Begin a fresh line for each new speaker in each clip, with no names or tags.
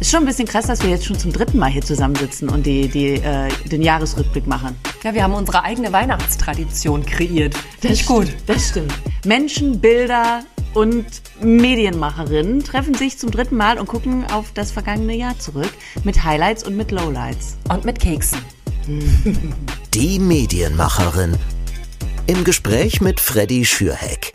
Ist schon ein bisschen krass, dass wir jetzt schon zum dritten Mal hier zusammensitzen und die, die, äh, den Jahresrückblick machen.
Ja, wir haben unsere eigene Weihnachtstradition kreiert.
Das ist gut. Das stimmt. Menschen, Bilder und Medienmacherinnen treffen sich zum dritten Mal und gucken auf das vergangene Jahr zurück mit Highlights und mit Lowlights.
Und mit Keksen.
Die Medienmacherin. Im Gespräch mit Freddy Schürheck.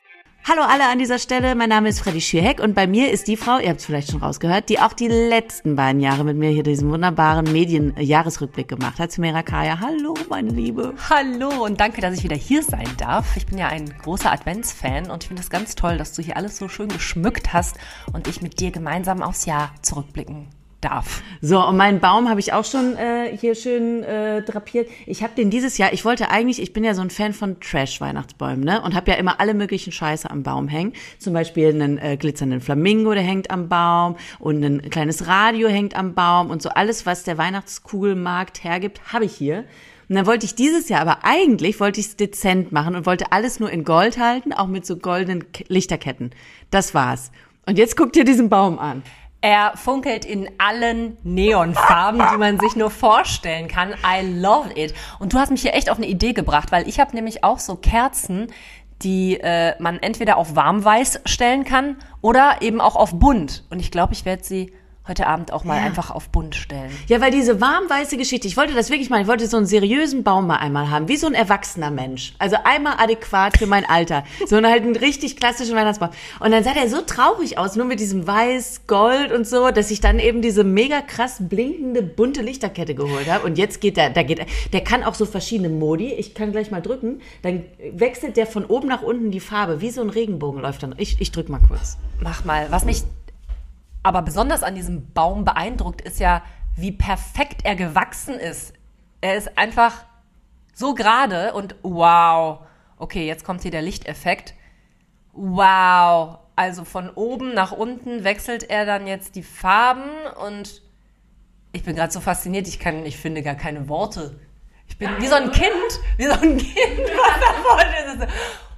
Hallo alle an dieser Stelle, mein Name ist Freddy Schürheck und bei mir ist die Frau, ihr habt es vielleicht schon rausgehört, die auch die letzten beiden Jahre mit mir hier diesen wunderbaren Medien-Jahresrückblick gemacht hat. Sumera Kaya, hallo meine Liebe.
Hallo und danke, dass ich wieder hier sein darf. Ich bin ja ein großer Adventsfan und ich finde es ganz toll, dass du hier alles so schön geschmückt hast und ich mit dir gemeinsam aufs Jahr zurückblicken darf.
So, und meinen Baum habe ich auch schon äh, hier schön äh, drapiert. Ich habe den dieses Jahr, ich wollte eigentlich, ich bin ja so ein Fan von Trash-Weihnachtsbäumen, ne? Und habe ja immer alle möglichen Scheiße am Baum hängen. Zum Beispiel einen äh, glitzernden Flamingo, der hängt am Baum und ein kleines Radio hängt am Baum und so alles, was der Weihnachtskugelmarkt hergibt, habe ich hier. Und dann wollte ich dieses Jahr aber eigentlich, wollte ich es dezent machen und wollte alles nur in Gold halten, auch mit so goldenen Lichterketten. Das war's. Und jetzt guckt ihr diesen Baum an.
Er funkelt in allen Neonfarben, die man sich nur vorstellen kann. I love it. Und du hast mich hier echt auf eine Idee gebracht, weil ich habe nämlich auch so Kerzen, die äh, man entweder auf warmweiß stellen kann oder eben auch auf bunt. Und ich glaube, ich werde sie heute Abend auch mal ja. einfach auf bunt stellen.
Ja, weil diese warmweiße Geschichte, ich wollte das wirklich mal, ich wollte so einen seriösen Baum mal einmal haben, wie so ein erwachsener Mensch. Also einmal adäquat für mein Alter. So einen halt einen richtig klassischen Weihnachtsbaum. Und dann sah der so traurig aus, nur mit diesem weiß, Gold und so, dass ich dann eben diese mega krass blinkende, bunte Lichterkette geholt habe. Und jetzt geht der, da geht, der kann auch so verschiedene Modi. Ich kann gleich mal drücken. Dann wechselt der von oben nach unten die Farbe, wie so ein Regenbogen läuft dann. Ich, ich drück mal kurz.
Mach mal. Was mich aber besonders an diesem Baum beeindruckt ist ja, wie perfekt er gewachsen ist. Er ist einfach so gerade und wow. Okay, jetzt kommt hier der Lichteffekt. Wow. Also von oben nach unten wechselt er dann jetzt die Farben und ich bin gerade so fasziniert, ich kann, ich finde gar keine Worte. Ich bin wie so ein Kind, wie so ein Kind, was da vorne ist.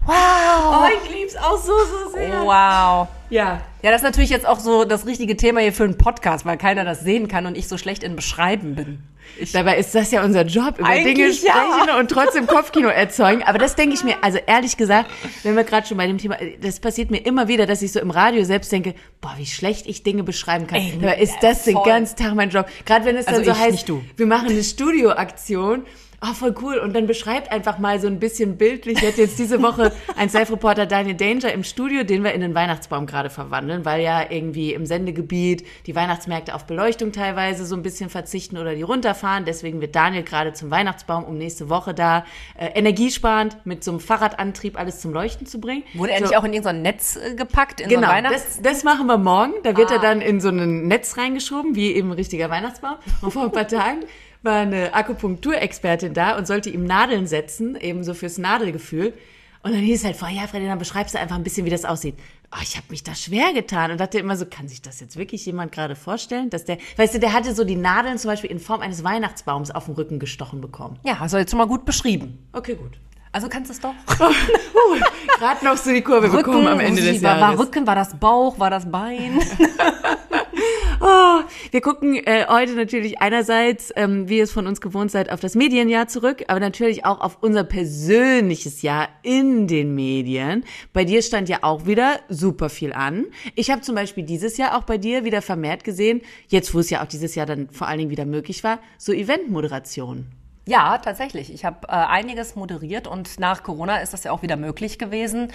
Wow. Oh, ich lieb's auch so, so sehr.
Wow.
Ja.
Ja, das ist natürlich jetzt auch so das richtige Thema hier für einen Podcast, weil keiner das sehen kann und ich so schlecht in Beschreiben bin.
Ich Dabei ist das ja unser Job, über Dinge sprechen ja. und trotzdem Kopfkino erzeugen. Aber das denke ich mir, also ehrlich gesagt, wenn wir gerade schon bei dem Thema, das passiert mir immer wieder, dass ich so im Radio selbst denke, boah, wie schlecht ich Dinge beschreiben kann. Ey, Dabei ist das voll. den ganzen Tag mein Job. Gerade wenn es dann also so heißt, wir machen eine Studioaktion oh, voll cool. Und dann beschreibt einfach mal so ein bisschen bildlich. Ich hatte jetzt diese Woche ein Self-Reporter Daniel Danger im Studio, den wir in den Weihnachtsbaum gerade verwandeln, weil ja irgendwie im Sendegebiet die Weihnachtsmärkte auf Beleuchtung teilweise so ein bisschen verzichten oder die runterfahren. Deswegen wird Daniel gerade zum Weihnachtsbaum, um nächste Woche da äh, energiesparend mit so einem Fahrradantrieb alles zum Leuchten zu bringen.
Wurde er
so.
nicht auch in irgendein Netz äh, gepackt? In
genau,
so
das, das machen wir morgen. Da wird ah. er dann in so ein Netz reingeschoben, wie eben ein richtiger Weihnachtsbaum. Und vor ein paar Tagen war eine Akupunkturexpertin da und sollte ihm Nadeln setzen, eben so fürs Nadelgefühl. Und dann hieß es halt vorher, ja, Freddy, dann beschreibst du einfach ein bisschen, wie das aussieht. Oh, ich habe mich da schwer getan und dachte immer so, kann sich das jetzt wirklich jemand gerade vorstellen, dass der, weißt du, der hatte so die Nadeln zum Beispiel in Form eines Weihnachtsbaums auf den Rücken gestochen bekommen.
Ja, also jetzt schon mal gut beschrieben.
Okay, gut.
Also kannst du es doch.
uh, Gerade noch so die Kurve Rücken, bekommen am Ende des
war,
Jahres.
War Rücken, war das Bauch, war das Bein?
Oh, wir gucken äh, heute natürlich einerseits, ähm, wie ihr es von uns gewohnt seid, auf das Medienjahr zurück, aber natürlich auch auf unser persönliches Jahr in den Medien. Bei dir stand ja auch wieder super viel an. Ich habe zum Beispiel dieses Jahr auch bei dir wieder vermehrt gesehen, jetzt wo es ja auch dieses Jahr dann vor allen Dingen wieder möglich war, so Eventmoderation.
Ja, tatsächlich. Ich habe äh, einiges moderiert und nach Corona ist das ja auch wieder möglich gewesen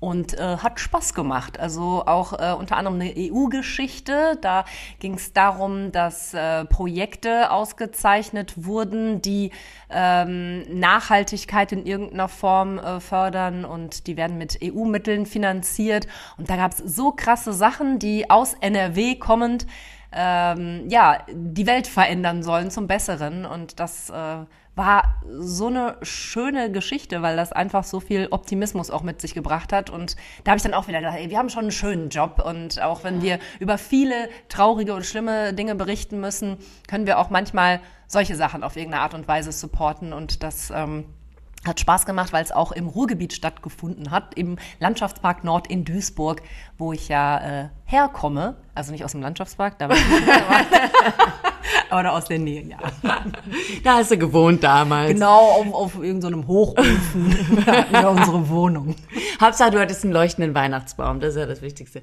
und äh, hat Spaß gemacht. Also auch äh, unter anderem eine EU-Geschichte. Da ging es darum, dass äh, Projekte ausgezeichnet wurden, die ähm, Nachhaltigkeit in irgendeiner Form äh, fördern und die werden mit EU-Mitteln finanziert. Und da gab es so krasse Sachen, die aus NRW kommend ähm, ja, die Welt verändern sollen zum Besseren. Und das äh, war so eine schöne Geschichte, weil das einfach so viel Optimismus auch mit sich gebracht hat. Und da habe ich dann auch wieder gedacht, ey, wir haben schon einen schönen Job. Und auch wenn wir über viele traurige und schlimme Dinge berichten müssen, können wir auch manchmal solche Sachen auf irgendeine Art und Weise supporten. Und das ähm, Hat Spaß gemacht, weil es auch im Ruhrgebiet stattgefunden hat, im Landschaftspark Nord in Duisburg, wo ich ja äh, herkomme. Also nicht aus dem Landschaftspark, da war ich oder aus der Nähe, ja.
Da hast du gewohnt damals.
Genau, auf, auf irgendeinem so Hochofen ja, unsere Wohnung.
Hauptsache, du hattest einen leuchtenden Weihnachtsbaum, das ist ja das Wichtigste.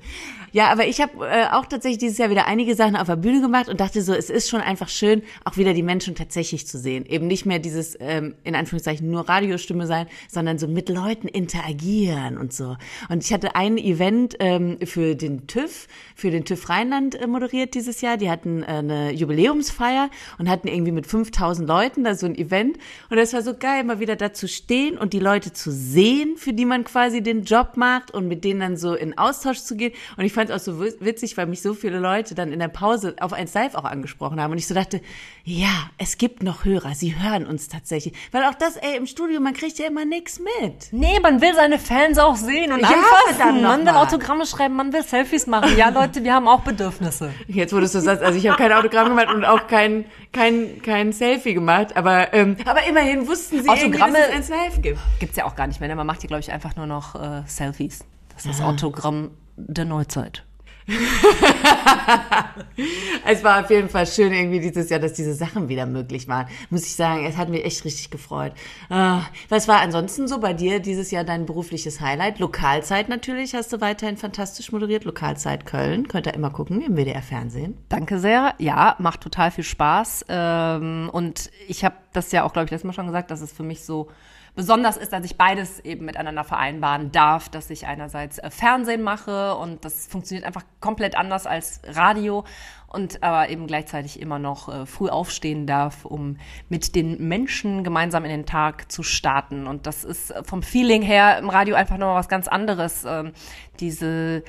Ja, aber ich habe äh, auch tatsächlich dieses Jahr wieder einige Sachen auf der Bühne gemacht und dachte so, es ist schon einfach schön, auch wieder die Menschen tatsächlich zu sehen. Eben nicht mehr dieses, ähm, in Anführungszeichen, nur Radiostimme sein, sondern so mit Leuten interagieren und so. Und ich hatte ein Event ähm, für den TÜV, für den TÜV Rheinland äh, moderiert dieses Jahr. Die hatten äh, eine Jubiläumsfeier und hatten irgendwie mit 5000 Leuten da so ein Event. Und das war so geil, mal wieder da zu stehen und die Leute zu sehen, für die man quasi den Job macht und mit denen dann so in Austausch zu gehen. Und ich fand es auch so witzig, weil mich so viele Leute dann in der Pause auf eins live auch angesprochen haben. Und ich so dachte, ja, es gibt noch Hörer, sie hören uns tatsächlich. Weil auch das, ey, im Studio, man kriegt ja immer nichts mit.
Nee, man will seine Fans auch sehen und ja, anfassen. Man will Autogramme schreiben, man will Selfies machen. Ja, Leute, wir haben auch Bedürfnisse.
Jetzt, wo du so sagst, also ich habe kein Autogramm gemacht und auch kein, kein, kein Selfie gemacht, aber, ähm, aber immerhin wussten sie
Autogramme
dass
es ein Live gibt. Gibt's ja auch gar nicht mehr. Ne? Man macht hier, glaube ich, einfach nur noch äh, Selfies. Das ist das Autogramm der Neuzeit.
es war auf jeden Fall schön irgendwie dieses Jahr, dass diese Sachen wieder möglich waren. Muss ich sagen, es hat mir echt richtig gefreut. Ah, was war ansonsten so bei dir dieses Jahr dein berufliches Highlight? Lokalzeit natürlich hast du weiterhin fantastisch moderiert. Lokalzeit Köln, könnt ihr immer gucken im WDR Fernsehen.
Danke sehr. Ja, macht total viel Spaß. Ähm, und ich habe das ja auch, glaube ich, letztes Mal schon gesagt, dass es für mich so besonders ist, dass ich beides eben miteinander vereinbaren darf, dass ich einerseits äh, Fernsehen mache und das funktioniert einfach komplett anders als Radio und aber eben gleichzeitig immer noch äh, früh aufstehen darf, um mit den Menschen gemeinsam in den Tag zu starten. Und das ist vom Feeling her im Radio einfach nochmal was ganz anderes. Ähm, diese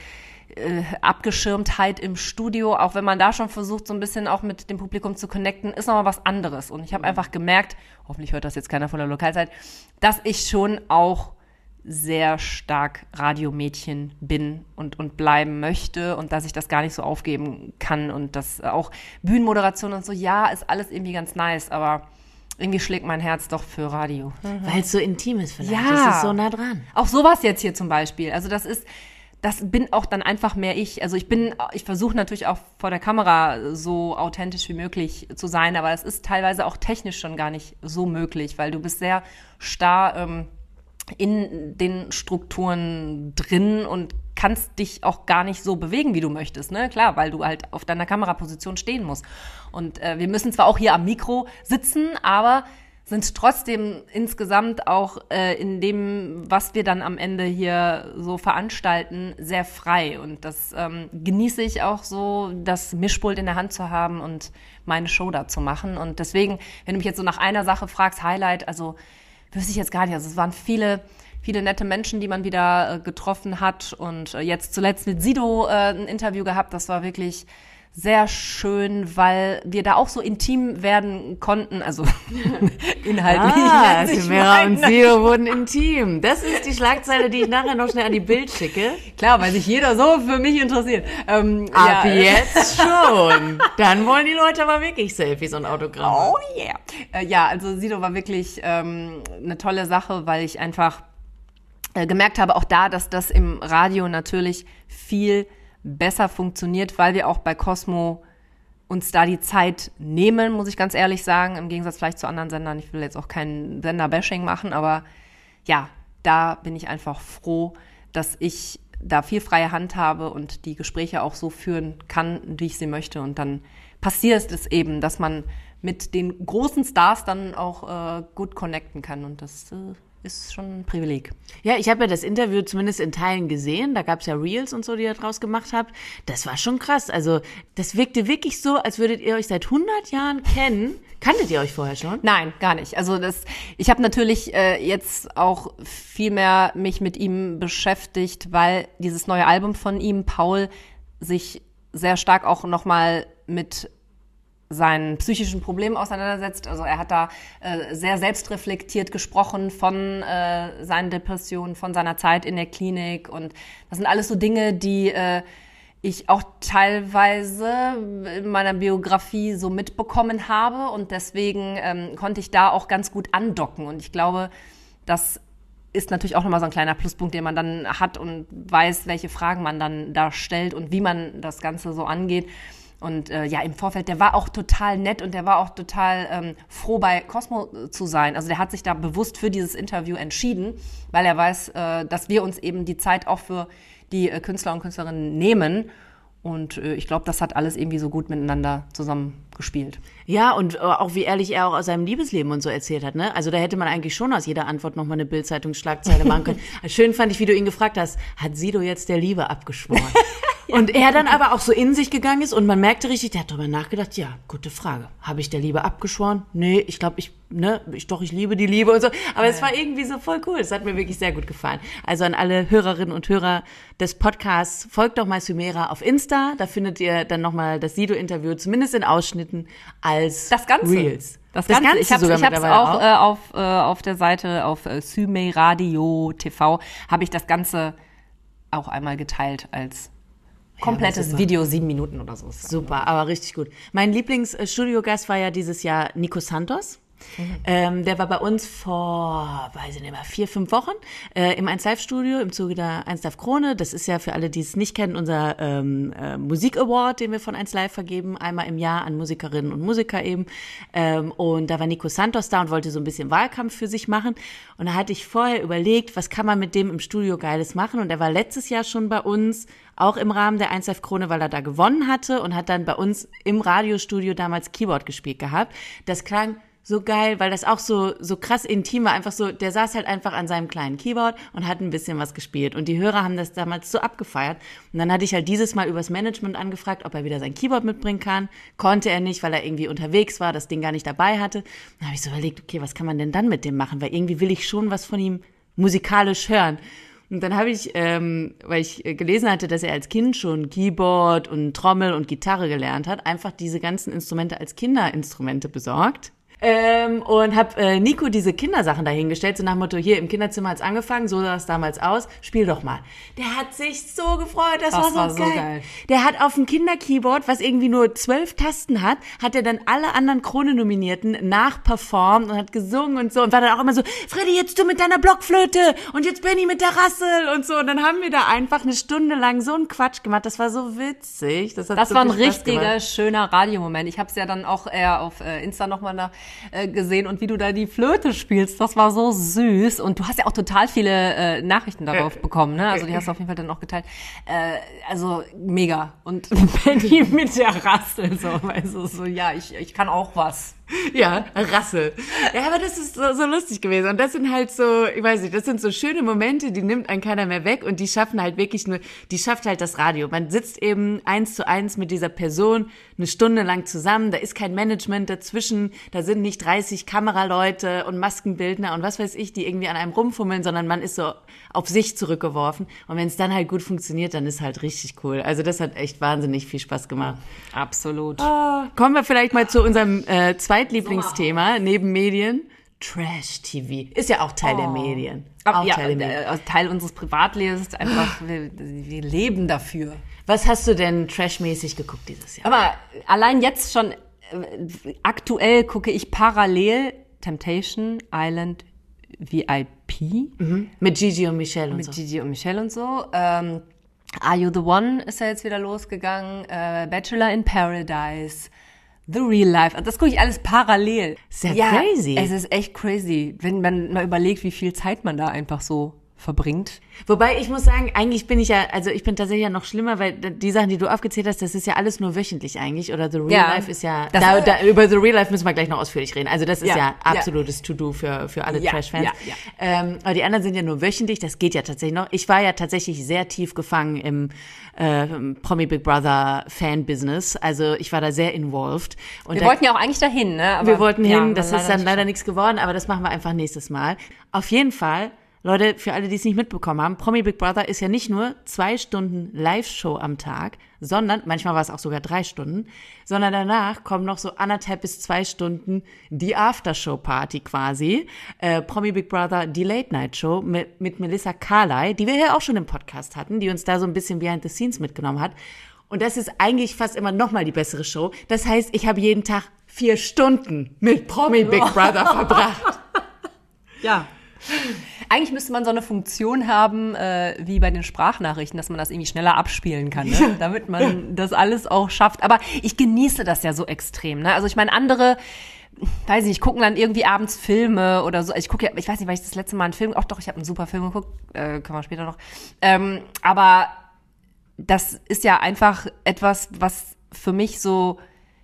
äh, Abgeschirmtheit im Studio, auch wenn man da schon versucht, so ein bisschen auch mit dem Publikum zu connecten, ist nochmal was anderes. Und ich habe einfach gemerkt, hoffentlich hört das jetzt keiner von der Lokalzeit, dass ich schon auch sehr stark Radiomädchen bin und, und bleiben möchte und dass ich das gar nicht so aufgeben kann und dass auch Bühnenmoderation und so, ja, ist alles irgendwie ganz nice, aber irgendwie schlägt mein Herz doch für Radio.
Mhm. Weil es so intim ist vielleicht. Ja. Das ist so nah dran.
Auch sowas jetzt hier zum Beispiel. Also das ist, das bin auch dann einfach mehr ich. Also ich bin, ich versuche natürlich auch vor der Kamera so authentisch wie möglich zu sein, aber es ist teilweise auch technisch schon gar nicht so möglich, weil du bist sehr starr ähm, in den Strukturen drin und kannst dich auch gar nicht so bewegen, wie du möchtest, ne? Klar, weil du halt auf deiner Kameraposition stehen musst. Und äh, wir müssen zwar auch hier am Mikro sitzen, aber sind trotzdem insgesamt auch äh, in dem, was wir dann am Ende hier so veranstalten, sehr frei. Und das ähm, genieße ich auch so, das Mischpult in der Hand zu haben und meine Show da zu machen. Und deswegen, wenn du mich jetzt so nach einer Sache fragst, Highlight, also wüsste ich jetzt gar nicht. Also es waren viele viele nette Menschen, die man wieder äh, getroffen hat und äh, jetzt zuletzt mit Sido äh, ein Interview gehabt. Das war wirklich sehr schön, weil wir da auch so intim werden konnten, also inhaltlich.
Ah, Timera und Sio wurden intim. Das ist die Schlagzeile, die ich nachher noch schnell an die Bild schicke.
Klar, weil sich jeder so für mich interessiert.
Ähm, Ab ja. jetzt schon. Dann wollen die Leute aber wirklich Selfies und Autogramme.
Oh yeah. Äh, ja, also Sido war wirklich ähm, eine tolle Sache, weil ich einfach äh, gemerkt habe, auch da, dass das im Radio natürlich viel besser funktioniert, weil wir auch bei Cosmo uns da die Zeit nehmen, muss ich ganz ehrlich sagen, im Gegensatz vielleicht zu anderen Sendern. Ich will jetzt auch kein Sender-Bashing machen, aber ja, da bin ich einfach froh, dass ich da viel freie Hand habe und die Gespräche auch so führen kann, wie ich sie möchte. Und dann passiert es eben, dass man mit den großen Stars dann auch äh, gut connecten kann. Und das äh, ist schon ein Privileg.
Ja, ich habe ja das Interview zumindest in Teilen gesehen. Da gab es ja Reels und so, die ihr draus gemacht habt. Das war schon krass. Also das wirkte wirklich so, als würdet ihr euch seit 100 Jahren kennen. Kanntet ihr euch vorher schon?
Nein, gar nicht. Also das, ich habe natürlich äh, jetzt auch viel mehr mich mit ihm beschäftigt, weil dieses neue Album von ihm, Paul, sich sehr stark auch nochmal mit seinen psychischen Problemen auseinandersetzt. Also er hat da äh, sehr selbstreflektiert gesprochen von äh, seinen Depressionen, von seiner Zeit in der Klinik. Und das sind alles so Dinge, die äh, ich auch teilweise in meiner Biografie so mitbekommen habe. Und deswegen ähm, konnte ich da auch ganz gut andocken. Und ich glaube, das ist natürlich auch nochmal so ein kleiner Pluspunkt, den man dann hat und weiß, welche Fragen man dann da stellt und wie man das Ganze so angeht. Und äh, ja, im Vorfeld, der war auch total nett und der war auch total ähm, froh, bei Cosmo zu sein. Also der hat sich da bewusst für dieses Interview entschieden, weil er weiß, äh, dass wir uns eben die Zeit auch für die äh, Künstler und Künstlerinnen nehmen. Und äh, ich glaube, das hat alles irgendwie so gut miteinander zusammengespielt.
Ja, und äh, auch wie ehrlich er auch aus seinem Liebesleben und so erzählt hat, ne? Also da hätte man eigentlich schon aus jeder Antwort nochmal eine Bildzeitungsschlagzeile machen können. Schön fand ich, wie du ihn gefragt hast, hat Sido jetzt der Liebe abgeschworen? Und er dann aber auch so in sich gegangen ist und man merkte richtig, der hat darüber nachgedacht, ja, gute Frage. Habe ich der Liebe abgeschworen? Nee, ich glaube, ich, ne, ich doch, ich liebe die Liebe und so. Aber ja. es war irgendwie so voll cool. Es hat mir wirklich sehr gut gefallen. Also an alle Hörerinnen und Hörer des Podcasts, folgt doch mal Sumera auf Insta. Da findet ihr dann nochmal das Sido-Interview, zumindest in Ausschnitten, als
das Ganze.
Reels.
Das, das Ganze. Ich habe es auch, auch. Äh, auf, äh, auf der Seite, auf äh, Sume Radio TV, habe ich das Ganze auch einmal geteilt als komplettes ja, Video, sieben Minuten oder so.
Super, aber richtig gut. Mein Lieblingsstudiogast war ja dieses Jahr Nico Santos. Mhm. Ähm, der war bei uns vor, weiß ich nicht mehr, vier, fünf Wochen äh, im 1 Live Studio im Zuge der 1 Live Krone. Das ist ja für alle, die es nicht kennen, unser ähm, äh, Musik Award, den wir von 1 Live vergeben, einmal im Jahr an Musikerinnen und Musiker eben. Ähm, und da war Nico Santos da und wollte so ein bisschen Wahlkampf für sich machen. Und da hatte ich vorher überlegt, was kann man mit dem im Studio Geiles machen? Und er war letztes Jahr schon bei uns auch im Rahmen der 1 Krone, weil er da gewonnen hatte und hat dann bei uns im Radiostudio damals Keyboard gespielt gehabt. Das klang so geil, weil das auch so, so krass intim war. Einfach so, der saß halt einfach an seinem kleinen Keyboard und hat ein bisschen was gespielt. Und die Hörer haben das damals so abgefeiert. Und dann hatte ich halt dieses Mal übers Management angefragt, ob er wieder sein Keyboard mitbringen kann. Konnte er nicht, weil er irgendwie unterwegs war, das Ding gar nicht dabei hatte. Dann habe ich so überlegt, okay, was kann man denn dann mit dem machen? Weil irgendwie will ich schon was von ihm musikalisch hören. Und dann habe ich, ähm, weil ich äh, gelesen hatte, dass er als Kind schon Keyboard und Trommel und Gitarre gelernt hat, einfach diese ganzen Instrumente als Kinderinstrumente besorgt ähm, und habe äh, Nico diese Kindersachen dahingestellt, so nach dem Motto, hier im Kinderzimmer hat's angefangen, so sah es damals aus, spiel doch mal. Der hat sich so gefreut, das, das war, so, war so geil. geil. Der hat auf dem Kinderkeyboard, was irgendwie nur zwölf Tasten hat, hat er dann alle anderen Krone-Nominierten nachperformt und hat gesungen und so und war dann auch immer so, Freddy, jetzt du mit deiner Blockflöte und jetzt Benny mit der Rassel und so. Und dann haben wir da einfach eine Stunde lang so einen Quatsch gemacht. Das war so witzig.
Das, hat das so war ein richtiger, schöner Radiomoment. Ich habe es ja dann auch eher auf äh, Insta nochmal nach äh, gesehen und wie du da die Flöte spielst. Das war so süß. Und du hast ja auch total viele äh, Nachrichten darauf bekommen, ne? Also die hast du auf jeden Fall dann auch geteilt. Äh, also mega. Und Benny mit der Rassel, so, du, so, ja, ich, ich kann auch was.
Ja, Rassel. Ja, aber das ist so, so lustig gewesen. Und das sind halt so, ich weiß nicht, das sind so schöne Momente, die nimmt ein keiner mehr weg und die schaffen halt wirklich nur, die schafft halt das Radio. Man sitzt eben eins zu eins mit dieser Person eine Stunde lang zusammen, da ist kein Management dazwischen, da sind nicht 30 Kameraleute und Maskenbildner und was weiß ich, die irgendwie an einem rumfummeln, sondern man ist so auf sich zurückgeworfen. Und wenn es dann halt gut funktioniert, dann ist halt richtig cool. Also das hat echt wahnsinnig viel Spaß gemacht.
Absolut.
Oh, kommen wir vielleicht mal zu unserem äh, Zweitlieblingsthema neben Medien. Trash TV. Ist ja auch Teil oh. der Medien.
Auch ja, Teil, der äh, Teil unseres Privatlebens. Einfach, wir, wir leben dafür.
Was hast du denn trashmäßig geguckt dieses Jahr?
Aber allein jetzt schon, äh, aktuell gucke ich parallel Temptation Island VIP.
Mhm. Mit Gigi und Michelle und
Mit
so.
Mit Gigi und Michelle und so. Ähm, Are You the One ist ja jetzt wieder losgegangen. Äh, Bachelor in Paradise. The Real Life. Das gucke ich alles parallel.
Sehr ja, crazy.
Es ist echt crazy, wenn man mal überlegt, wie viel Zeit man da einfach so verbringt.
Wobei ich muss sagen, eigentlich bin ich ja, also ich bin tatsächlich ja noch schlimmer, weil die Sachen, die du aufgezählt hast, das ist ja alles nur wöchentlich eigentlich. Oder The Real ja, Life ist ja, da, da, über The Real Life müssen wir gleich noch ausführlich reden. Also das ist ja, ja absolutes. To-Do für, für alle Trash-Fans. Ja, ja. Ähm, aber die anderen sind ja nur wöchentlich, das geht ja tatsächlich noch. Ich war ja tatsächlich sehr tief gefangen im äh, Promi Big Brother Fan-Business. Also ich war da sehr involved.
Und wir da, wollten ja auch eigentlich dahin, ne?
Aber, wir wollten hin, das ist dann leider nichts geworden, aber das machen wir einfach nächstes Mal. Auf jeden Fall Leute, für alle, die es nicht mitbekommen haben, Promi Big Brother ist ja nicht nur zwei Stunden Live-Show am Tag, sondern, manchmal war es auch sogar drei Stunden, sondern danach kommen noch so anderthalb bis zwei Stunden die Aftershow-Party quasi. Äh, Promi Big Brother, die Late-Night-Show mit, mit Melissa Carly, die wir ja auch schon im Podcast hatten, die uns da so ein bisschen behind the scenes mitgenommen hat. Und das ist eigentlich fast immer noch mal die bessere Show. Das heißt, ich habe jeden Tag vier Stunden mit Promi Big Brother verbracht.
Ja. Eigentlich müsste man so eine Funktion haben, äh, wie bei den Sprachnachrichten, dass man das irgendwie schneller abspielen kann, ne? damit man das alles auch schafft. Aber ich genieße das ja so extrem. Ne? Also ich meine, andere weiß ich nicht, gucken dann irgendwie abends Filme oder so. Ich gucke ja, ich weiß nicht, weil ich das letzte Mal einen Film, auch doch, ich habe einen super Film geguckt, äh, können wir später noch. Ähm, aber das ist ja einfach etwas, was für mich so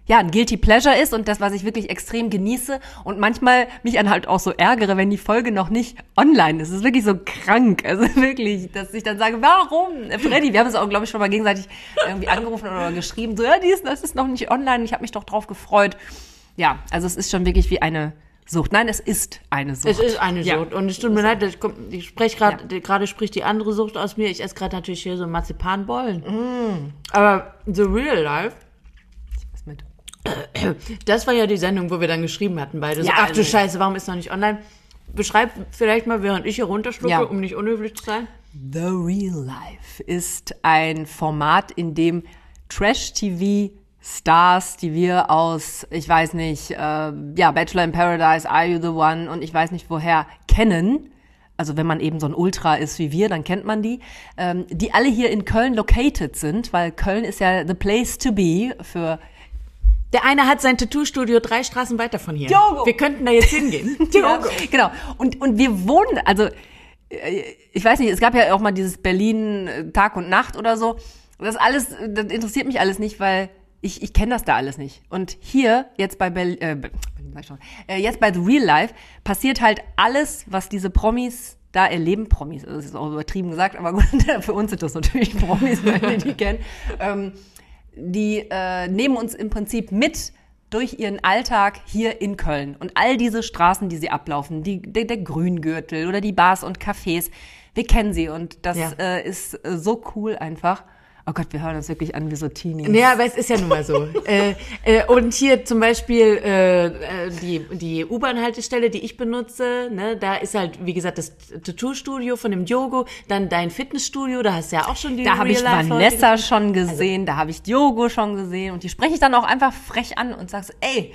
ja, ein Guilty Pleasure ist und das, was ich wirklich extrem genieße und manchmal mich dann halt auch so ärgere, wenn die Folge noch nicht online ist. Es ist wirklich so krank. Also wirklich, dass ich dann sage, warum? Freddy, wir haben es auch, glaube ich, schon mal gegenseitig irgendwie angerufen oder geschrieben, so, ja, dies, das ist noch nicht online, ich habe mich doch drauf gefreut. Ja, also es ist schon wirklich wie eine Sucht. Nein, es ist eine Sucht.
Es ist eine ja. Sucht. Und es tut mir leid, ich, ich spreche gerade, ja. gerade spricht die andere Sucht aus mir. Ich esse gerade natürlich hier so Marzipanbollen. Mm. Aber the real life. Das war ja die Sendung, wo wir dann geschrieben hatten beide. Ja, so, ach du also, Scheiße, warum ist noch nicht online? Beschreib vielleicht mal, während ich hier runterschlucke, ja. um nicht unhöflich zu sein.
The Real Life ist ein Format, in dem Trash-TV Stars, die wir aus, ich weiß nicht, äh, ja, Bachelor in Paradise, Are You the One und ich weiß nicht woher kennen. Also wenn man eben so ein Ultra ist wie wir, dann kennt man die, ähm, die alle hier in Köln located sind, weil Köln ist ja the place to be für
der eine hat sein Tattoo-Studio drei Straßen weiter von hier. Diogo. Wir könnten da jetzt hingehen.
Diogo. genau. Und, und wir wohnen, also äh, ich weiß nicht, es gab ja auch mal dieses Berlin äh, Tag und Nacht oder so. Das alles, das interessiert mich alles nicht, weil ich, ich kenne das da alles nicht. Und hier, jetzt bei Berlin, äh, äh, jetzt bei The Real Life, passiert halt alles, was diese Promis da erleben. Promis, das ist auch übertrieben gesagt, aber gut, für uns sind das natürlich Promis, wenn wir die kennen. Ähm, die äh, nehmen uns im Prinzip mit durch ihren Alltag hier in Köln. Und all diese Straßen, die sie ablaufen, die, der, der Grüngürtel oder die Bars und Cafés, wir kennen sie und das ja. äh, ist so cool einfach. Oh Gott, wir hören uns wirklich an wie so Teenies.
Ja, aber es ist ja nun mal so. äh, äh, und hier zum Beispiel äh, äh die, die U-Bahn-Haltestelle, die ich benutze, ne, da ist halt, wie gesagt, das Tattoo-Studio von dem Diogo, dann dein Fitnessstudio, da hast du ja auch schon die
Da habe ich Vanessa schon gesehen, also, da habe ich Diogo schon gesehen und die spreche ich dann auch einfach frech an und sagst, ey,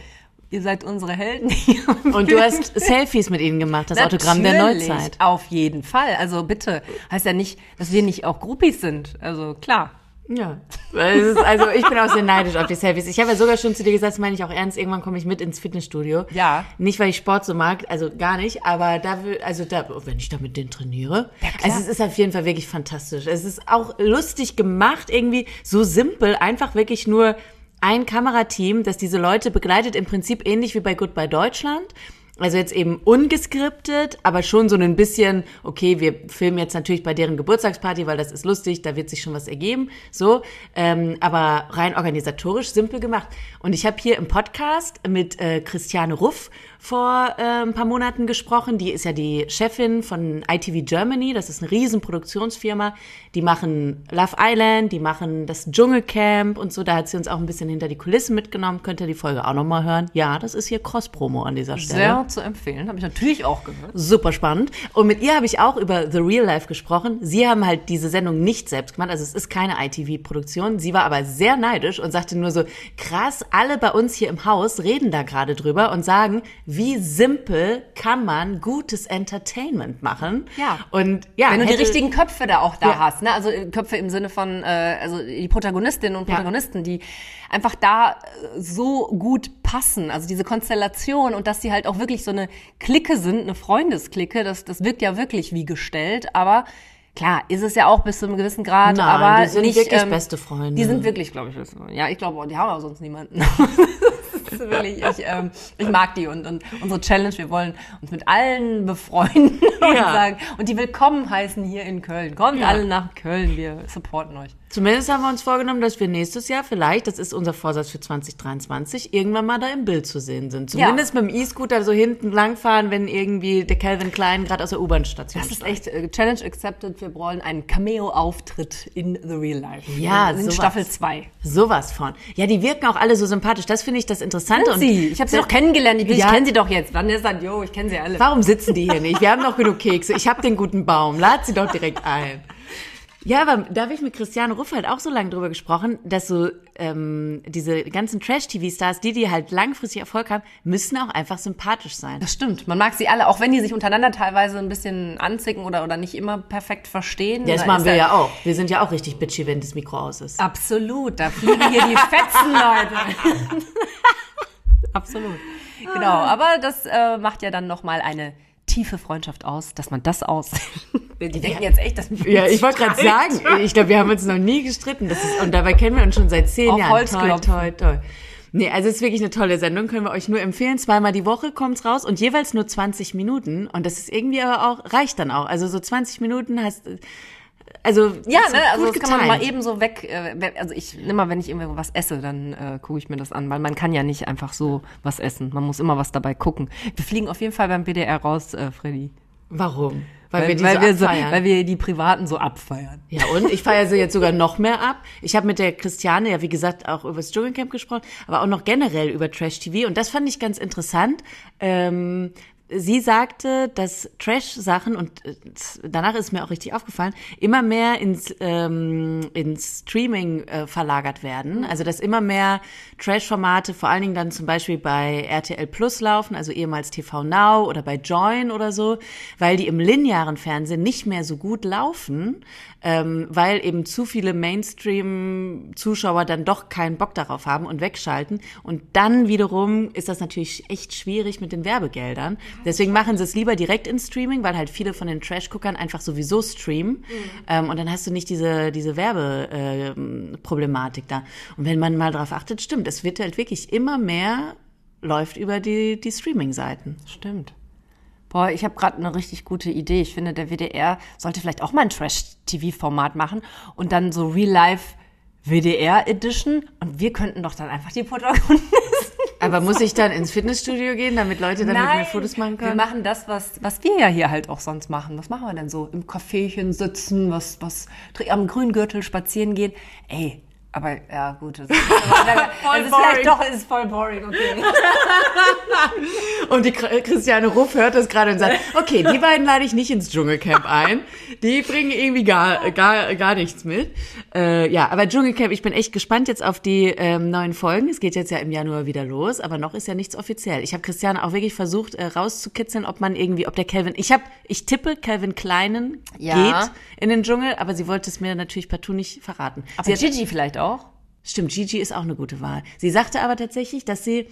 ihr seid unsere Helden.
Und du hast Selfies mit ihnen gemacht, das Natürlich, Autogramm der Neuzeit.
Auf jeden Fall. Also bitte, heißt ja nicht, dass wir nicht auch Groupies sind. Also klar.
Ja, also ich bin auch sehr neidisch auf die Selfies. Ich habe ja sogar schon zu dir gesagt, das meine ich auch ernst, irgendwann komme ich mit ins Fitnessstudio.
Ja.
Nicht, weil ich Sport so mag, also gar nicht, aber da will, also da, wenn ich da mit denen trainiere. Ja, klar. Also es ist auf jeden Fall wirklich fantastisch. Es ist auch lustig gemacht, irgendwie so simpel, einfach wirklich nur ein Kamerateam, das diese Leute begleitet, im Prinzip ähnlich wie bei Goodbye Deutschland. Also jetzt eben ungeskriptet, aber schon so ein bisschen, okay, wir filmen jetzt natürlich bei deren Geburtstagsparty, weil das ist lustig, da wird sich schon was ergeben, so, ähm, aber rein organisatorisch simpel gemacht. Und ich habe hier im Podcast mit äh, Christiane Ruff vor äh, ein paar Monaten gesprochen. Die ist ja die Chefin von ITV Germany. Das ist eine riesen Produktionsfirma. Die machen Love Island, die machen das Dschungelcamp und so. Da hat sie uns auch ein bisschen hinter die Kulissen mitgenommen. Könnt ihr die Folge auch nochmal hören? Ja, das ist hier Cross-Promo an dieser Stelle.
Sehr zu empfehlen. Habe ich natürlich auch gehört.
Super spannend. Und mit ihr habe ich auch über The Real Life gesprochen. Sie haben halt diese Sendung nicht selbst gemacht. Also es ist keine ITV-Produktion. Sie war aber sehr neidisch und sagte nur so, krass, alle bei uns hier im Haus reden da gerade drüber und sagen, wie simpel kann man gutes Entertainment machen?
Ja.
Und ja,
wenn du die richtigen Köpfe da auch da ja. hast, ne? Also äh, Köpfe im Sinne von äh, also die Protagonistinnen und Protagonisten, ja. die einfach da äh, so gut passen, also diese Konstellation und dass sie halt auch wirklich so eine Clique sind, eine Freundesklicke, das das wirkt ja wirklich wie gestellt, aber Klar, ist es ja auch bis zu einem gewissen Grad,
Nein,
aber
die sind
nicht
wirklich ähm, beste Freunde.
Die sind wirklich, glaube ich, ja, ich glaube, die haben auch sonst niemanden. wirklich, ich, ähm, ich mag die und, und unsere Challenge, wir wollen uns mit allen befreunden und ja. sagen und die willkommen heißen hier in Köln. Kommt ja. alle nach Köln, wir supporten euch.
Zumindest haben wir uns vorgenommen, dass wir nächstes Jahr vielleicht, das ist unser Vorsatz für 2023, irgendwann mal da im Bild zu sehen sind. Zumindest ja. mit dem E-Scooter so hinten langfahren, wenn irgendwie der Calvin Klein gerade aus der U-Bahn-Station
Das ist echt äh, Challenge accepted. Wir wollen einen Cameo-Auftritt in the real life.
Ja, in
sowas. Staffel 2.
Sowas von. Ja, die wirken auch alle so sympathisch. Das finde ich das Interessante.
Und sie. Ich habe sie doch kennengelernt. Ich, ja. ich kenne sie doch jetzt. Wann ist das? Jo, ich kenne sie alle.
Warum sitzen die hier nicht? Wir haben noch genug Kekse. Ich habe den guten Baum. Lad sie doch direkt ein. Ja, aber da habe ich mit Christiane Ruff halt auch so lange drüber gesprochen, dass so ähm, diese ganzen Trash-TV-Stars, die, die halt langfristig Erfolg haben, müssen auch einfach sympathisch sein.
Das stimmt. Man mag sie alle, auch wenn die sich untereinander teilweise ein bisschen anzicken oder, oder nicht immer perfekt verstehen.
Ja, das machen wir ja auch. Wir sind ja auch richtig bitchy, wenn das Mikro aus ist.
Absolut. Da fliegen hier die Fetzen, Leute. Absolut. Genau, aber das äh, macht ja dann nochmal eine tiefe Freundschaft aus, dass man das aus.
Die denken jetzt echt, dass wir Ja, ich wollte gerade sagen, ich glaube, wir haben uns noch nie gestritten. Das ist, und dabei kennen wir uns schon seit zehn Auf Jahren.
Holzklopfen. Toi, toi, toi.
Nee, also es ist wirklich eine tolle Sendung, können wir euch nur empfehlen. Zweimal die Woche kommt's raus und jeweils nur 20 Minuten. Und das ist irgendwie aber auch, reicht dann auch. Also so 20 Minuten hast, also
ja, ne, also das kann man mal eben so weg. Äh, also ich immer, wenn ich irgendwas esse, dann äh, gucke ich mir das an, weil man kann ja nicht einfach so was essen. Man muss immer was dabei gucken. Wir fliegen auf jeden Fall beim BDR raus, äh, Freddy.
Warum?
Weil, weil wir die weil so wir. So, weil wir die Privaten so abfeiern.
Ja, und ich feiere sie jetzt sogar noch mehr ab. Ich habe mit der Christiane ja, wie gesagt, auch über das Dschungelcamp gesprochen, aber auch noch generell über Trash TV. Und das fand ich ganz interessant, ähm, sie sagte, dass Trash-Sachen, und äh, danach ist mir auch richtig aufgefallen, immer mehr ins, ähm, ins Streaming äh, verlagert werden. Also dass immer mehr Trash-Formate vor allen Dingen dann zum Beispiel bei RTL Plus laufen, also ehemals TV Now oder bei Join oder so, weil die im linearen Fernsehen nicht mehr so gut laufen, ähm, weil eben zu viele Mainstream-Zuschauer dann doch keinen Bock darauf haben und wegschalten. Und dann wiederum ist das natürlich echt schwierig mit den Werbegeldern. Deswegen machen sie es lieber direkt in Streaming, weil halt viele von den Trash-Guckern einfach sowieso streamen. Mhm. Ähm, und dann hast du nicht diese, diese Werbeproblematik äh, da. Und wenn man mal darauf achtet, stimmt, es wird halt wirklich immer mehr läuft über die, die Streaming-Seiten.
Stimmt. Boah, ich habe gerade eine richtig gute Idee. Ich finde, der WDR sollte vielleicht auch mal ein Trash-TV-Format machen und dann so Real-Life WDR Edition und wir könnten doch dann einfach die Protagonisten.
Aber muss ich dann ins Fitnessstudio gehen, damit Leute dann Nein, mit mir Fotos machen können?
Wir machen das, was, was wir ja hier halt auch sonst machen. Was machen wir denn so? Im Caféchen sitzen, was, was, am Grüngürtel spazieren gehen. Ey, aber ja, gut. Das ist, voll ist vielleicht doch ist voll boring, okay.
und die Christiane Ruff hört das gerade und sagt, okay, die beiden lade ich nicht ins Dschungelcamp ein. Die bringen irgendwie gar, gar, gar nichts mit. Äh, ja, aber Dschungelcamp, ich bin echt gespannt jetzt auf die ähm, neuen Folgen. Es geht jetzt ja im Januar wieder los, aber noch ist ja nichts offiziell. Ich habe Christiane auch wirklich versucht äh, rauszukitzeln, ob man irgendwie, ob der Calvin, ich habe, ich tippe, Calvin Kleinen ja. geht in den Dschungel, aber sie wollte es mir natürlich partout nicht verraten.
Aber Gigi vielleicht auch?
Stimmt, Gigi ist auch eine gute Wahl. Sie sagte aber tatsächlich, dass sie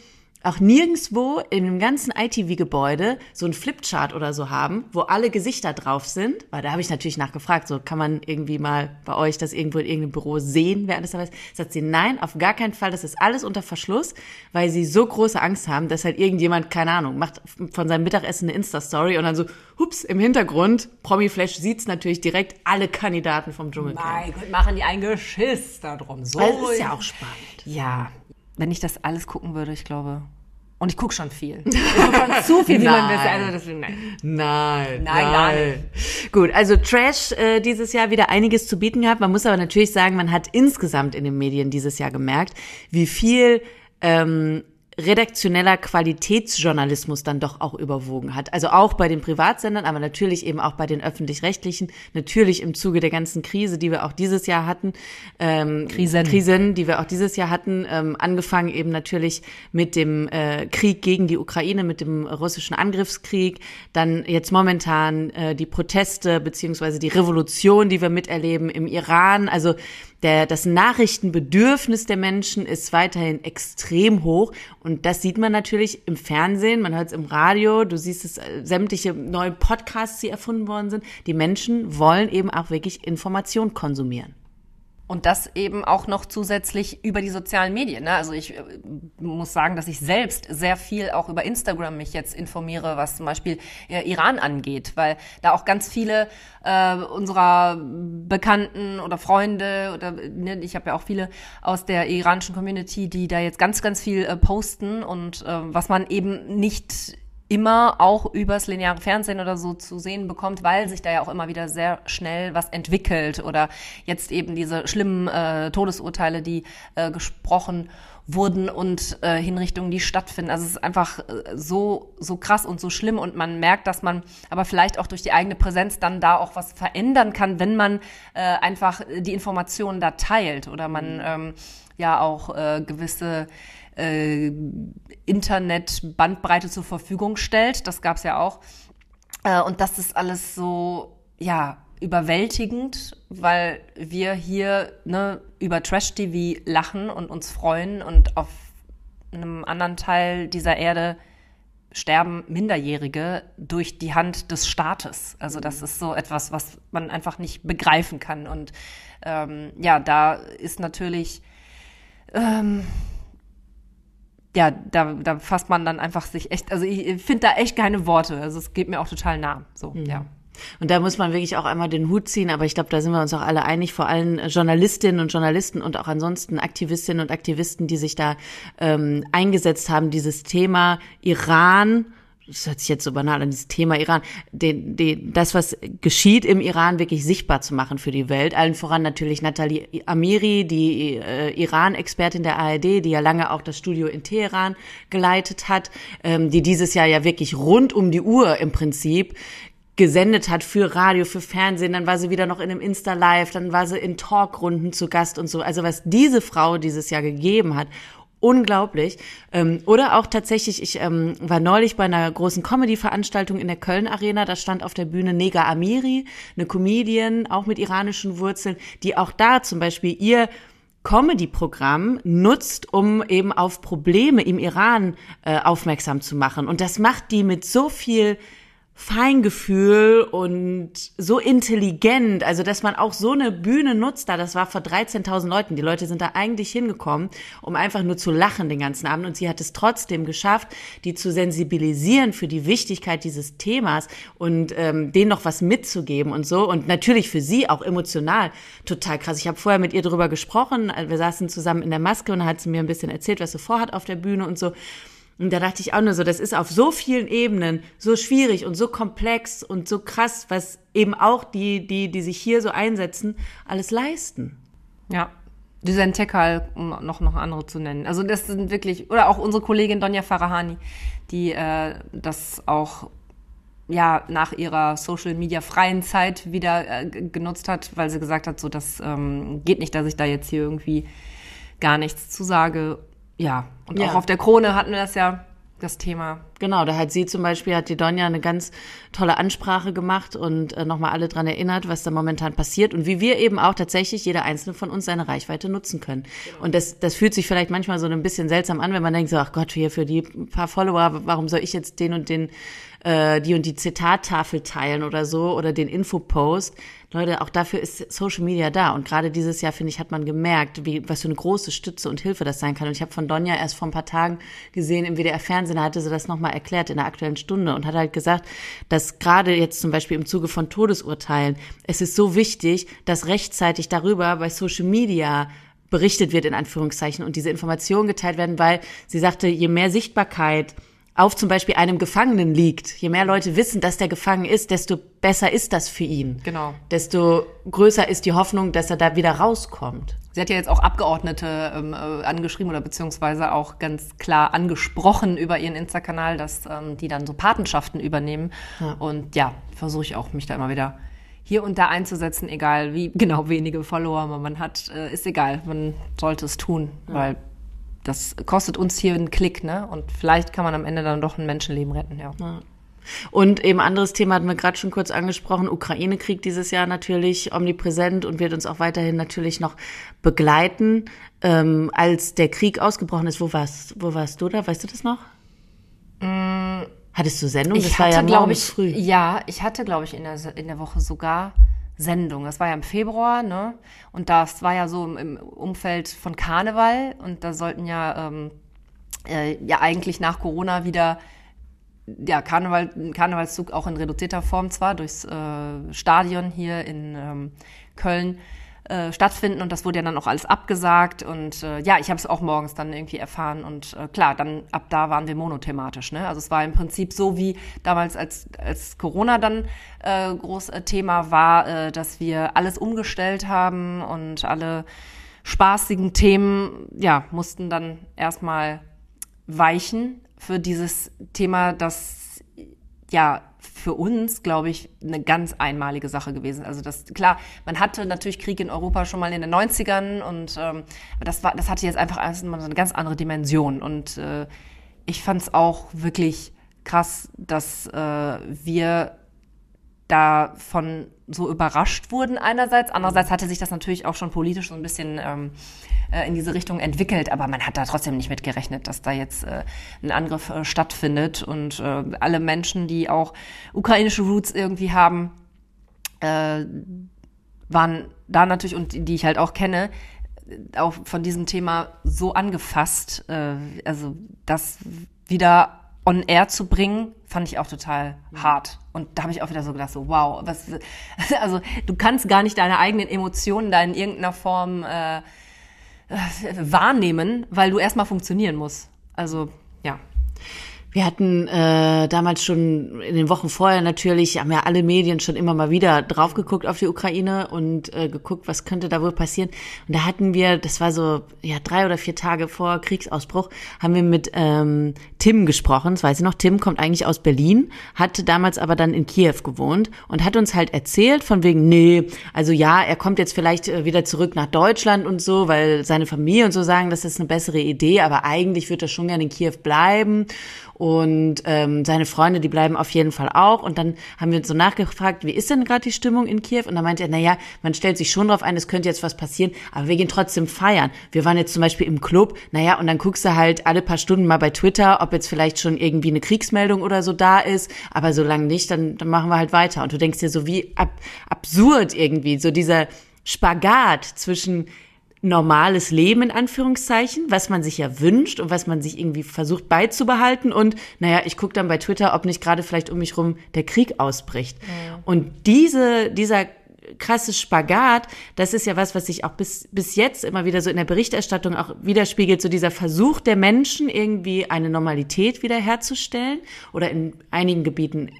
auch nirgendswo in dem ganzen ITV-Gebäude so ein Flipchart oder so haben, wo alle Gesichter drauf sind. Weil da habe ich natürlich nachgefragt, so kann man irgendwie mal bei euch das irgendwo in irgendeinem Büro sehen, wer alles dabei ist. Sagt sie, nein, auf gar keinen Fall, das ist alles unter Verschluss, weil sie so große Angst haben, dass halt irgendjemand, keine Ahnung, macht von seinem Mittagessen eine Insta-Story und dann so, hups, im Hintergrund, Promi-Flash sieht's natürlich direkt alle Kandidaten vom Dschungelcamp.
Mein Gott, machen die ein Geschiss darum. So
das ist ja auch spannend.
Ja, wenn ich das alles gucken würde, ich glaube. Und ich gucke schon viel. Ich gucke schon zu viel, wie man will. Also deswegen,
nein. Nein, nein, nein, gar nicht. Gut, also Trash äh, dieses Jahr wieder einiges zu bieten gehabt. Man muss aber natürlich sagen, man hat insgesamt in den Medien dieses Jahr gemerkt, wie viel ähm, redaktioneller Qualitätsjournalismus dann doch auch überwogen hat. Also auch bei den Privatsendern, aber natürlich eben auch bei den öffentlich-rechtlichen, natürlich im Zuge der ganzen Krise, die wir auch dieses Jahr hatten, ähm, Krisen. Krisen, die wir auch dieses Jahr hatten, ähm, angefangen eben natürlich mit dem äh, Krieg gegen die Ukraine, mit dem russischen Angriffskrieg, dann jetzt momentan äh, die Proteste beziehungsweise die Revolution, die wir miterleben im Iran. Also der, das Nachrichtenbedürfnis der Menschen ist weiterhin extrem hoch. Und das sieht man natürlich im Fernsehen, man hört es im Radio, du siehst es, äh, sämtliche neue Podcasts, die erfunden worden sind. Die Menschen wollen eben auch wirklich Information konsumieren.
Und das eben auch noch zusätzlich über die sozialen Medien. Ne? Also ich äh, muss sagen, dass ich selbst sehr viel auch über Instagram mich jetzt informiere, was zum Beispiel äh, Iran angeht, weil da auch ganz viele äh, unserer Bekannten oder Freunde oder ne, ich habe ja auch viele aus der iranischen Community, die da jetzt ganz, ganz viel äh, posten und äh, was man eben nicht immer auch übers lineare Fernsehen oder so zu sehen bekommt, weil sich da ja auch immer wieder sehr schnell was entwickelt oder jetzt eben diese schlimmen äh, Todesurteile, die äh, gesprochen wurden und äh, Hinrichtungen, die stattfinden. Also es ist einfach äh, so, so krass und so schlimm und man merkt, dass man aber vielleicht auch durch die eigene Präsenz dann da auch was verändern kann, wenn man äh, einfach die Informationen da teilt oder man mhm. ähm, ja auch äh, gewisse äh, Internet-Bandbreite zur Verfügung stellt. Das gab es ja auch. Äh, und das ist alles so, ja, überwältigend, weil wir hier ne, über Trash-TV lachen und uns freuen und auf einem anderen Teil dieser Erde sterben Minderjährige durch die Hand des Staates. Also das ist so etwas, was man einfach nicht begreifen kann. Und ähm, ja, da ist natürlich ähm, ja, da, da fasst man dann einfach sich echt, also ich finde da echt keine Worte. Also es geht mir auch total nah. So, mhm. ja.
Und da muss man wirklich auch einmal den Hut ziehen, aber ich glaube, da sind wir uns auch alle einig, vor allem Journalistinnen und Journalisten und auch ansonsten Aktivistinnen und Aktivisten, die sich da ähm, eingesetzt haben, dieses Thema Iran das hört sich jetzt so banal an, dieses Thema Iran, den, den, das, was geschieht im Iran, wirklich sichtbar zu machen für die Welt. Allen voran natürlich Nathalie Amiri, die äh, Iran-Expertin der ARD, die ja lange auch das Studio in Teheran geleitet hat, ähm, die dieses Jahr ja wirklich rund um die Uhr im Prinzip gesendet hat für Radio, für Fernsehen, dann war sie wieder noch in einem Insta-Live, dann war sie in Talkrunden zu Gast und so. Also was diese Frau dieses Jahr gegeben hat, unglaublich. Ähm, oder auch tatsächlich, ich ähm, war neulich bei einer großen Comedy-Veranstaltung in der Köln Arena, da stand auf der Bühne Nega Amiri, eine Comedian, auch mit iranischen Wurzeln, die auch da zum Beispiel ihr Comedy-Programm nutzt, um eben auf Probleme im Iran äh, aufmerksam zu machen. Und das macht die mit so viel Feingefühl und so intelligent, also dass man auch so eine Bühne nutzt da, das war vor 13.000 Leuten, die Leute sind da eigentlich hingekommen, um einfach nur zu lachen den ganzen Abend. Und sie hat es trotzdem geschafft, die zu sensibilisieren für die Wichtigkeit dieses Themas und ähm, denen noch was mitzugeben und so. Und natürlich für sie auch emotional total krass. Ich habe vorher mit ihr darüber gesprochen, wir saßen zusammen in der Maske und hat sie mir ein bisschen erzählt, was sie vorhat auf der Bühne und so und da dachte ich auch nur so, das ist auf so vielen Ebenen so schwierig und so komplex und so krass, was eben auch die, die, die sich hier so einsetzen, alles leisten.
Ja. Düsen Tekal, um noch, noch andere zu nennen. Also das sind wirklich, oder auch unsere Kollegin Donja Farahani, die äh, das auch ja nach ihrer Social Media freien Zeit wieder äh, genutzt hat, weil sie gesagt hat, so das ähm, geht nicht, dass ich da jetzt hier irgendwie gar nichts zu sage ja, und ja. auch auf der Krone hatten wir das ja, das Thema.
Genau, da hat sie zum Beispiel, hat die Donja eine ganz tolle Ansprache gemacht und äh, nochmal alle dran erinnert, was da momentan passiert und wie wir eben auch tatsächlich, jeder einzelne von uns seine Reichweite nutzen können. Genau. Und das, das fühlt sich vielleicht manchmal so ein bisschen seltsam an, wenn man denkt so, ach Gott, hier für die paar Follower, warum soll ich jetzt den und den äh, die und die Zitattafel teilen oder so oder den Infopost. Leute, auch dafür ist Social Media da. Und gerade dieses Jahr, finde ich, hat man gemerkt, wie, was für eine große Stütze und Hilfe das sein kann. Und ich habe von Donja erst vor ein paar Tagen gesehen, im WDR-Fernsehen hatte sie das nochmal erklärt in der aktuellen Stunde und hat halt gesagt, dass gerade jetzt zum Beispiel im Zuge von Todesurteilen, es ist so wichtig, dass rechtzeitig darüber bei Social Media berichtet wird, in Anführungszeichen, und diese Informationen geteilt werden, weil sie sagte, je mehr Sichtbarkeit auf zum Beispiel einem Gefangenen liegt. Je mehr Leute wissen, dass der gefangen ist, desto besser ist das für ihn.
Genau.
Desto größer ist die Hoffnung, dass er da wieder rauskommt.
Sie hat ja jetzt auch Abgeordnete ähm, äh, angeschrieben oder beziehungsweise auch ganz klar angesprochen über ihren Insta-Kanal, dass ähm, die dann so Patenschaften übernehmen. Ja. Und ja, versuche ich auch, mich da immer wieder hier und da einzusetzen, egal wie genau wenige Follower man hat, äh, ist egal. Man sollte es tun, ja. weil das kostet uns hier einen Klick, ne? Und vielleicht kann man am Ende dann doch ein Menschenleben retten, ja. ja.
Und eben anderes Thema hatten wir gerade schon kurz angesprochen, Ukraine-Krieg dieses Jahr natürlich omnipräsent und wird uns auch weiterhin natürlich noch begleiten. Ähm, als der Krieg ausgebrochen ist, wo warst, wo warst du da? Weißt du das noch? Mm, Hattest du Sendung?
Das war hatte, ja morgens ich, früh. Ja, ich hatte, glaube ich, in der, in der Woche sogar Sendung. Das war ja im Februar, ne? Und das war ja so im Umfeld von Karneval und da sollten ja, ähm, äh, ja eigentlich nach Corona wieder ja, Karneval, Karnevalszug auch in reduzierter Form zwar durchs äh, Stadion hier in ähm, Köln äh, stattfinden und das wurde ja dann auch alles abgesagt und äh, ja, ich habe es auch morgens dann irgendwie erfahren und äh, klar, dann ab da waren wir monothematisch. Ne? Also es war im Prinzip so wie damals, als, als Corona dann äh, groß äh, Thema war, äh, dass wir alles umgestellt haben und alle spaßigen Themen, ja, mussten dann erstmal weichen für dieses Thema, das ja für uns, glaube ich, eine ganz einmalige Sache gewesen. Also das, klar, man hatte natürlich Krieg in Europa schon mal in den 90ern und ähm, das war, das hatte jetzt einfach so eine ganz andere Dimension. Und äh, ich fand es auch wirklich krass, dass äh, wir davon so überrascht wurden einerseits. Andererseits hatte sich das natürlich auch schon politisch so ein bisschen ähm, äh, in diese Richtung entwickelt, aber man hat da trotzdem nicht mitgerechnet, dass da jetzt äh, ein Angriff äh, stattfindet und äh, alle Menschen, die auch ukrainische Roots irgendwie haben, äh, waren da natürlich und die ich halt auch kenne, auch von diesem Thema so angefasst, äh, also das wieder on air zu bringen, fand ich auch total mhm. hart. Und da habe ich auch wieder so gedacht, so wow, was, also du kannst gar nicht deine eigenen Emotionen da in irgendeiner Form äh, wahrnehmen, weil du erstmal funktionieren musst. Also.
Wir hatten äh, damals schon in den Wochen vorher natürlich, haben ja alle Medien schon immer mal wieder drauf geguckt auf die Ukraine und äh, geguckt, was könnte da wohl passieren. Und da hatten wir, das war so ja drei oder vier Tage vor Kriegsausbruch, haben wir mit ähm, Tim gesprochen. Das weiß ich noch. Tim kommt eigentlich aus Berlin, hatte damals aber dann in Kiew gewohnt und hat uns halt erzählt von wegen, nee, also ja, er kommt jetzt vielleicht äh, wieder zurück nach Deutschland und so, weil seine Familie und so sagen, das ist eine bessere Idee, aber eigentlich wird er schon gerne in Kiew bleiben und ähm, seine Freunde, die bleiben auf jeden Fall auch. Und dann haben wir uns so nachgefragt, wie ist denn gerade die Stimmung in Kiew? Und dann meinte er, na ja, man stellt sich schon drauf ein, es könnte jetzt was passieren, aber wir gehen trotzdem feiern. Wir waren jetzt zum Beispiel im Club, naja, und dann guckst du halt alle paar Stunden mal bei Twitter, ob jetzt vielleicht schon irgendwie eine Kriegsmeldung oder so da ist, aber solange nicht, dann, dann machen wir halt weiter. Und du denkst dir so, wie ab, absurd irgendwie, so dieser Spagat zwischen normales Leben in Anführungszeichen, was man sich ja wünscht und was man sich irgendwie versucht beizubehalten und naja, ich gucke dann bei Twitter, ob nicht gerade vielleicht um mich rum der Krieg ausbricht. Ja. Und diese, dieser krasse Spagat, das ist ja was, was sich auch bis, bis jetzt immer wieder so in der Berichterstattung auch widerspiegelt, so dieser Versuch der Menschen, irgendwie eine Normalität wiederherzustellen. Oder in einigen Gebieten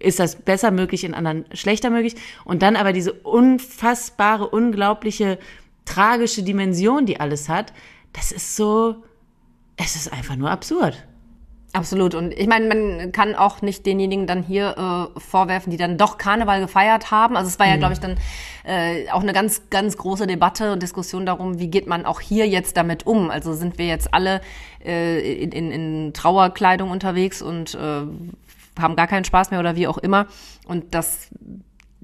ist das besser möglich, in anderen schlechter möglich. Und dann aber diese unfassbare, unglaubliche tragische Dimension, die alles hat, das ist so, es ist einfach nur absurd.
Absolut. Und ich meine, man kann auch nicht denjenigen dann hier äh, vorwerfen, die dann doch Karneval gefeiert haben. Also es war ja, mhm. glaube ich, dann äh, auch eine ganz, ganz große Debatte und Diskussion darum, wie geht man auch hier jetzt damit um. Also sind wir jetzt alle äh, in, in, in Trauerkleidung unterwegs und äh, haben gar keinen Spaß mehr oder wie auch immer. Und das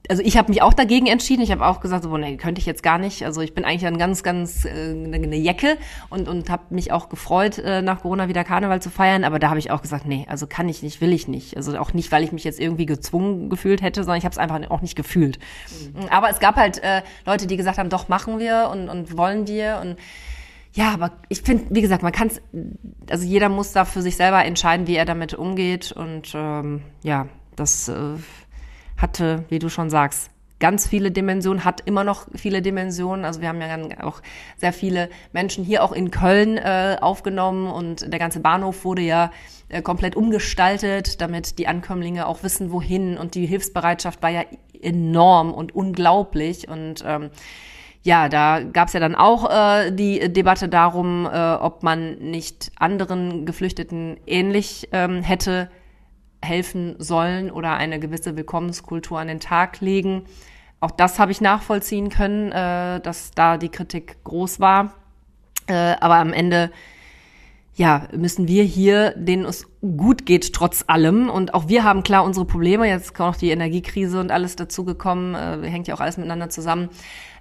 also ich habe mich auch dagegen entschieden. Ich habe auch gesagt, so, nee, könnte ich jetzt gar nicht. Also ich bin eigentlich ein ganz, ganz äh, eine Jacke und und habe mich auch gefreut, äh, nach Corona wieder Karneval zu feiern. Aber da habe ich auch gesagt, nee, also kann ich nicht, will ich nicht. Also auch nicht, weil ich mich jetzt irgendwie gezwungen gefühlt hätte, sondern ich habe es einfach auch nicht gefühlt. Mhm. Aber es gab halt äh, Leute, die gesagt haben, doch machen wir und und wollen wir und ja, aber ich finde, wie gesagt, man kann es, also jeder muss da für sich selber entscheiden, wie er damit umgeht und ähm, ja, das äh, hatte, wie du schon sagst, ganz viele Dimensionen, hat immer noch viele Dimensionen. Also wir haben ja auch sehr viele Menschen hier auch in Köln äh, aufgenommen und der ganze Bahnhof wurde ja äh, komplett umgestaltet, damit die Ankömmlinge auch wissen, wohin. Und die Hilfsbereitschaft war ja enorm und unglaublich. Und ähm, ja, da gab es ja dann auch äh, die Debatte darum, äh, ob man nicht anderen Geflüchteten ähnlich ähm, hätte helfen sollen oder eine gewisse Willkommenskultur an den Tag legen. Auch das habe ich nachvollziehen können, äh, dass da die Kritik groß war. Äh, aber am Ende ja, müssen wir hier, denen es gut geht, trotz allem. Und auch wir haben klar unsere Probleme. Jetzt kommt noch die Energiekrise und alles dazugekommen. Äh, hängt ja auch alles miteinander zusammen.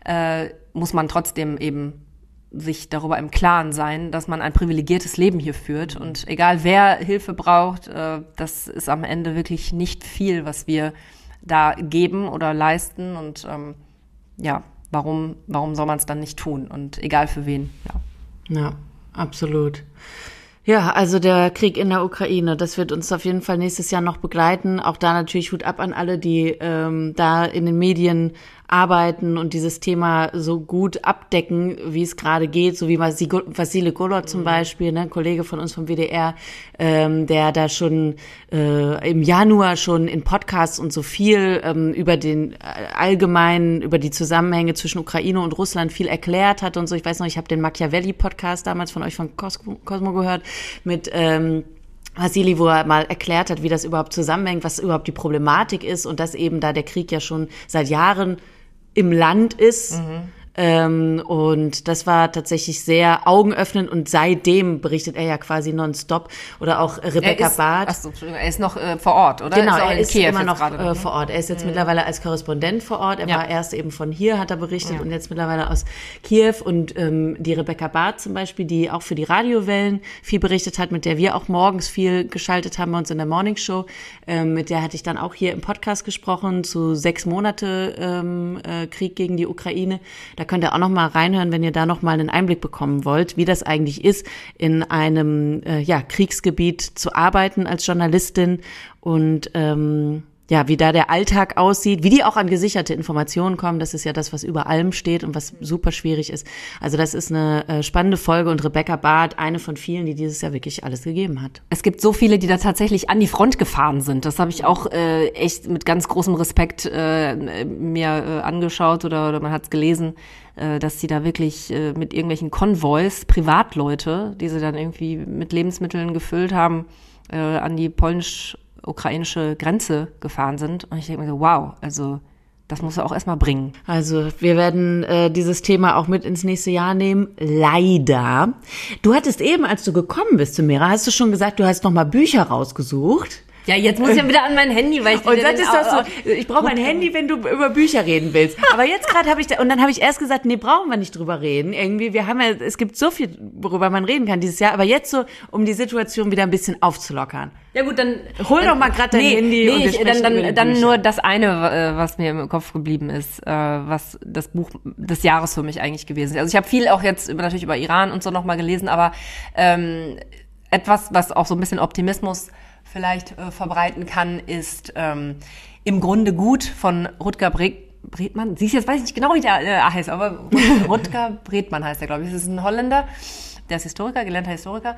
Äh, muss man trotzdem eben sich darüber im Klaren sein, dass man ein privilegiertes Leben hier führt. Und egal wer Hilfe braucht, äh, das ist am Ende wirklich nicht viel, was wir da geben oder leisten. Und ähm, ja, warum, warum soll man es dann nicht tun? Und egal für wen,
ja. Ja, absolut. Ja, also der Krieg in der Ukraine, das wird uns auf jeden Fall nächstes Jahr noch begleiten. Auch da natürlich Hut ab an alle, die ähm, da in den Medien arbeiten und dieses Thema so gut abdecken, wie es gerade geht, so wie Vasile Golot zum mhm. Beispiel, ne, ein Kollege von uns vom WDR, ähm, der da schon äh, im Januar schon in Podcasts und so viel ähm, über den äh, allgemeinen, über die Zusammenhänge zwischen Ukraine und Russland viel erklärt hat und so. Ich weiß noch, ich habe den Machiavelli-Podcast damals von euch von Cosmo, Cosmo gehört mit ähm, Vasili, wo er mal erklärt hat, wie das überhaupt zusammenhängt, was überhaupt die Problematik ist und dass eben da der Krieg ja schon seit Jahren im Land ist. Mhm ähm, und das war tatsächlich sehr augenöffnend und seitdem berichtet er ja quasi nonstop. Oder auch Rebecca ist, Barth.
Achso, er ist noch äh, vor Ort, oder?
Genau, ist er ist Kiew immer noch grade, äh, vor Ort. Er ist jetzt mhm. mittlerweile als Korrespondent vor Ort. Er ja. war erst eben von hier, hat er berichtet, ja. und jetzt mittlerweile aus Kiew. Und ähm, die Rebecca Barth zum Beispiel, die auch für die Radiowellen viel berichtet hat, mit der wir auch morgens viel geschaltet haben bei uns in der Morning Show. Ähm, mit der hatte ich dann auch hier im Podcast gesprochen zu sechs Monate ähm, äh, Krieg gegen die Ukraine. Da könnt ihr auch noch mal reinhören, wenn ihr da noch mal einen Einblick bekommen wollt, wie das eigentlich ist, in einem äh, ja, Kriegsgebiet zu arbeiten als Journalistin. Und ähm, ja, wie da der Alltag aussieht, wie die auch an gesicherte Informationen kommen. Das ist ja das, was über allem steht und was super schwierig ist. Also das ist eine äh, spannende Folge und Rebecca Barth, eine von vielen, die dieses Jahr wirklich alles gegeben hat.
Es gibt so viele, die da tatsächlich an die Front gefahren sind. Das habe ich auch äh, echt mit ganz großem Respekt äh, mir äh, angeschaut oder, oder man hat es gelesen, äh, dass sie da wirklich äh, mit irgendwelchen Konvois, Privatleute, die sie dann irgendwie mit Lebensmitteln gefüllt haben, äh, an die polnisch ukrainische Grenze gefahren sind. Und ich denke mir so, wow, also das muss er auch erstmal bringen.
Also wir werden äh, dieses Thema auch mit ins nächste Jahr nehmen. Leider. Du hattest eben, als du gekommen bist zu Mira, hast du schon gesagt, du hast noch mal Bücher rausgesucht.
Ja, jetzt muss ich ja wieder an mein Handy, weil ich
Und das ist doch so, ich brauche mein Handy, wenn du über Bücher reden willst. Aber jetzt gerade habe ich da, und dann habe ich erst gesagt, nee, brauchen wir nicht drüber reden. Irgendwie, wir haben ja, es gibt so viel, worüber man reden kann dieses Jahr, aber jetzt so, um die Situation wieder ein bisschen aufzulockern.
Ja gut, dann
hol doch mal gerade dein nee, Handy
nee, und ich, dann, dann, dann nur das eine, äh, was mir im Kopf geblieben ist, äh, was das Buch des Jahres für mich eigentlich gewesen ist. Also ich habe viel auch jetzt über, natürlich über Iran und so nochmal gelesen, aber ähm, etwas, was auch so ein bisschen Optimismus vielleicht äh, verbreiten kann, ist ähm, im Grunde gut von Rutger Bre Bretmann. Siehst jetzt weiß ich nicht genau, wie der äh, heißt, aber Rutger Bretmann heißt er, glaube ich. Das ist ein Holländer, der ist Historiker, gelernter Historiker.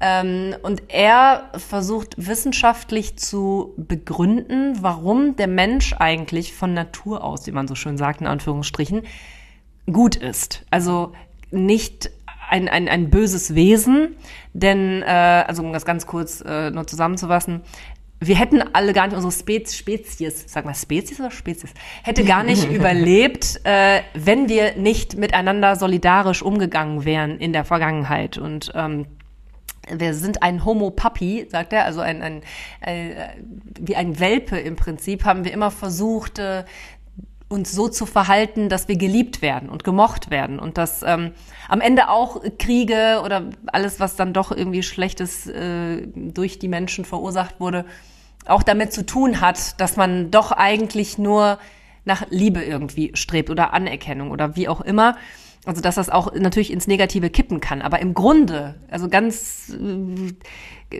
Ähm, und er versucht wissenschaftlich zu begründen, warum der Mensch eigentlich von Natur aus, wie man so schön sagt, in Anführungsstrichen, gut ist. Also nicht ein, ein, ein böses Wesen, denn, äh, also um das ganz kurz äh, nur zusammenzufassen, wir hätten alle gar nicht unsere Spez Spezies, sag mal Spezies oder Spezies, hätte gar nicht überlebt, äh, wenn wir nicht miteinander solidarisch umgegangen wären in der Vergangenheit. Und ähm, wir sind ein Homo Papi, sagt er, also ein, ein, ein äh, wie ein Welpe im Prinzip, haben wir immer versucht, äh, uns so zu verhalten, dass wir geliebt werden und gemocht werden und dass ähm, am Ende auch Kriege oder alles, was dann doch irgendwie Schlechtes äh, durch die Menschen verursacht wurde, auch damit zu tun hat, dass man doch eigentlich nur nach Liebe irgendwie strebt oder Anerkennung oder wie auch immer. Also dass das auch natürlich ins Negative kippen kann. Aber im Grunde, also ganz, äh,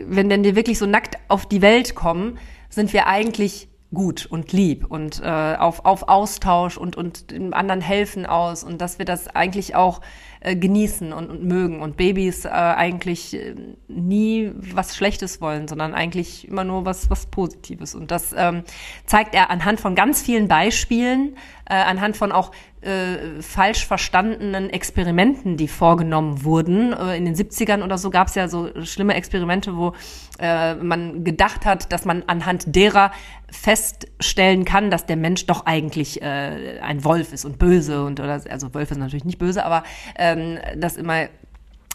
wenn denn wir wirklich so nackt auf die Welt kommen, sind wir eigentlich gut und lieb und äh, auf, auf Austausch und, und dem anderen helfen aus und dass wir das eigentlich auch äh, genießen und, und mögen und Babys äh, eigentlich äh, nie was Schlechtes wollen, sondern eigentlich immer nur was, was Positives. Und das ähm, zeigt er anhand von ganz vielen Beispielen, äh, anhand von auch äh, falsch verstandenen Experimenten, die vorgenommen wurden. Äh, in den 70ern oder so gab es ja so schlimme Experimente, wo äh, man gedacht hat, dass man anhand derer feststellen kann, dass der Mensch doch eigentlich äh, ein Wolf ist und böse und oder also Wölfe sind natürlich nicht böse, aber ähm, das immer